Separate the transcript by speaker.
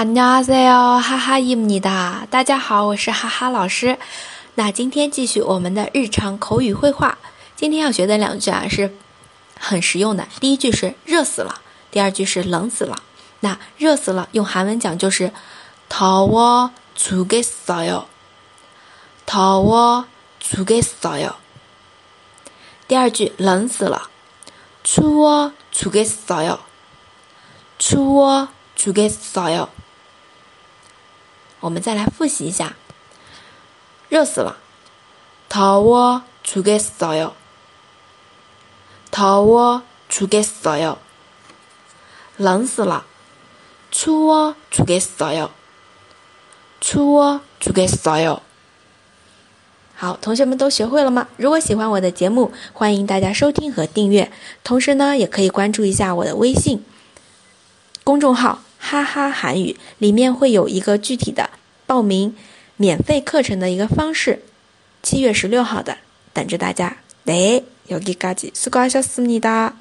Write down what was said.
Speaker 1: 안녕하세요，哈哈伊姆尼达，大家好，我是哈哈老师。那今天继续我们的日常口语绘画。今天要学的两句啊是很实用的。第一句是热死了，第二句是冷死了。那热死了用韩文讲就是더워죽겠어 요， 더워죽겠어 요。 第二句冷死了，추워죽겠어 요， 추워죽겠어 요。 我们再来复习一下，热死了，더워죽겠어 요， 더워죽겠어 요， 冷死了，추워죽겠어 요， 추워죽겠어 요。 好，同学们都学会了吗？如果喜欢我的节目，欢迎大家收听和订阅，同时呢，也可以关注一下我的微信公众号。 哈哈韩语里面会有一个具体的报名免费课程的一个方式，七月十六号的等着大家。네여기까지수고하셨습니다